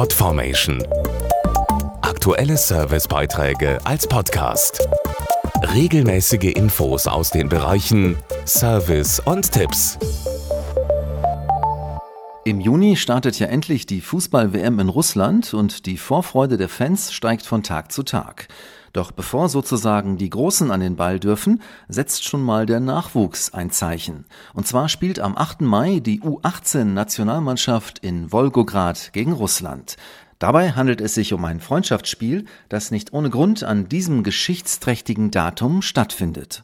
Podformation. Aktuelle Servicebeiträge als Podcast. Regelmäßige Infos aus den Bereichen Service und Tipps. Im Juni startet ja endlich die Fußball-WM in Russland und die Vorfreude der Fans steigt von Tag zu Tag. Doch bevor sozusagen die Großen an den Ball dürfen, setzt schon mal der Nachwuchs ein Zeichen. Und zwar spielt am 8. Mai die U18-Nationalmannschaft in Wolgograd gegen Russland. Dabei handelt es sich um ein Freundschaftsspiel, das nicht ohne Grund an diesem geschichtsträchtigen Datum stattfindet.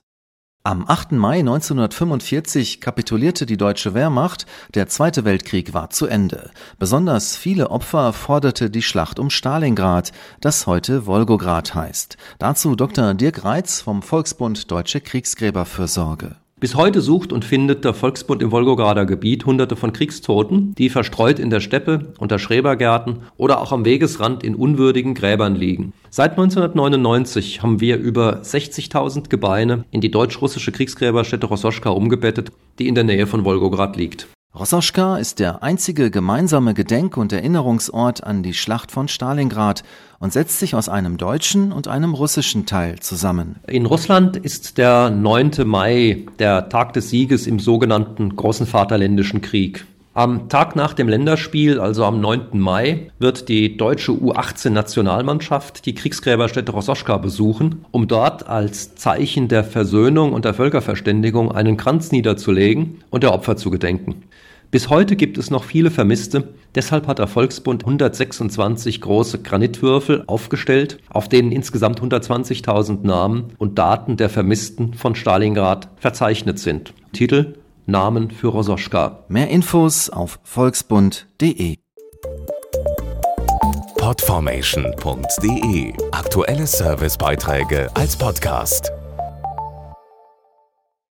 Am 8. Mai 1945 kapitulierte die deutsche Wehrmacht, der Zweite Weltkrieg war zu Ende. Besonders viele Opfer forderte die Schlacht um Stalingrad, das heute Wolgograd heißt. Dazu Dr. Dirk Reitz vom Volksbund Deutsche Kriegsgräberfürsorge. Bis heute sucht und findet der Volksbund im Wolgograder Gebiet Hunderte von Kriegstoten, die verstreut in der Steppe, unter Schrebergärten oder auch am Wegesrand in unwürdigen Gräbern liegen. Seit 1999 haben wir über 60.000 Gebeine in die deutsch-russische Kriegsgräberstätte Rossoschka umgebettet, die in der Nähe von Wolgograd liegt. Rossoschka ist der einzige gemeinsame Gedenk- und Erinnerungsort an die Schlacht von Stalingrad und setzt sich aus einem deutschen und einem russischen Teil zusammen. In Russland ist der 9. Mai der Tag des Sieges im sogenannten Großen Vaterländischen Krieg. Am Tag nach dem Länderspiel, also am 9. Mai, wird die deutsche U18-Nationalmannschaft die Kriegsgräberstätte Rossoschka besuchen, um dort als Zeichen der Versöhnung und der Völkerverständigung einen Kranz niederzulegen und der Opfer zu gedenken. Bis heute gibt es noch viele Vermisste, deshalb hat der Volksbund 126 große Granitwürfel aufgestellt, auf denen insgesamt 120.000 Namen und Daten der Vermissten von Stalingrad verzeichnet sind. Titel Namen für Rososchka. Mehr Infos auf volksbund.de. Podformation.de Aktuelle Servicebeiträge als Podcast.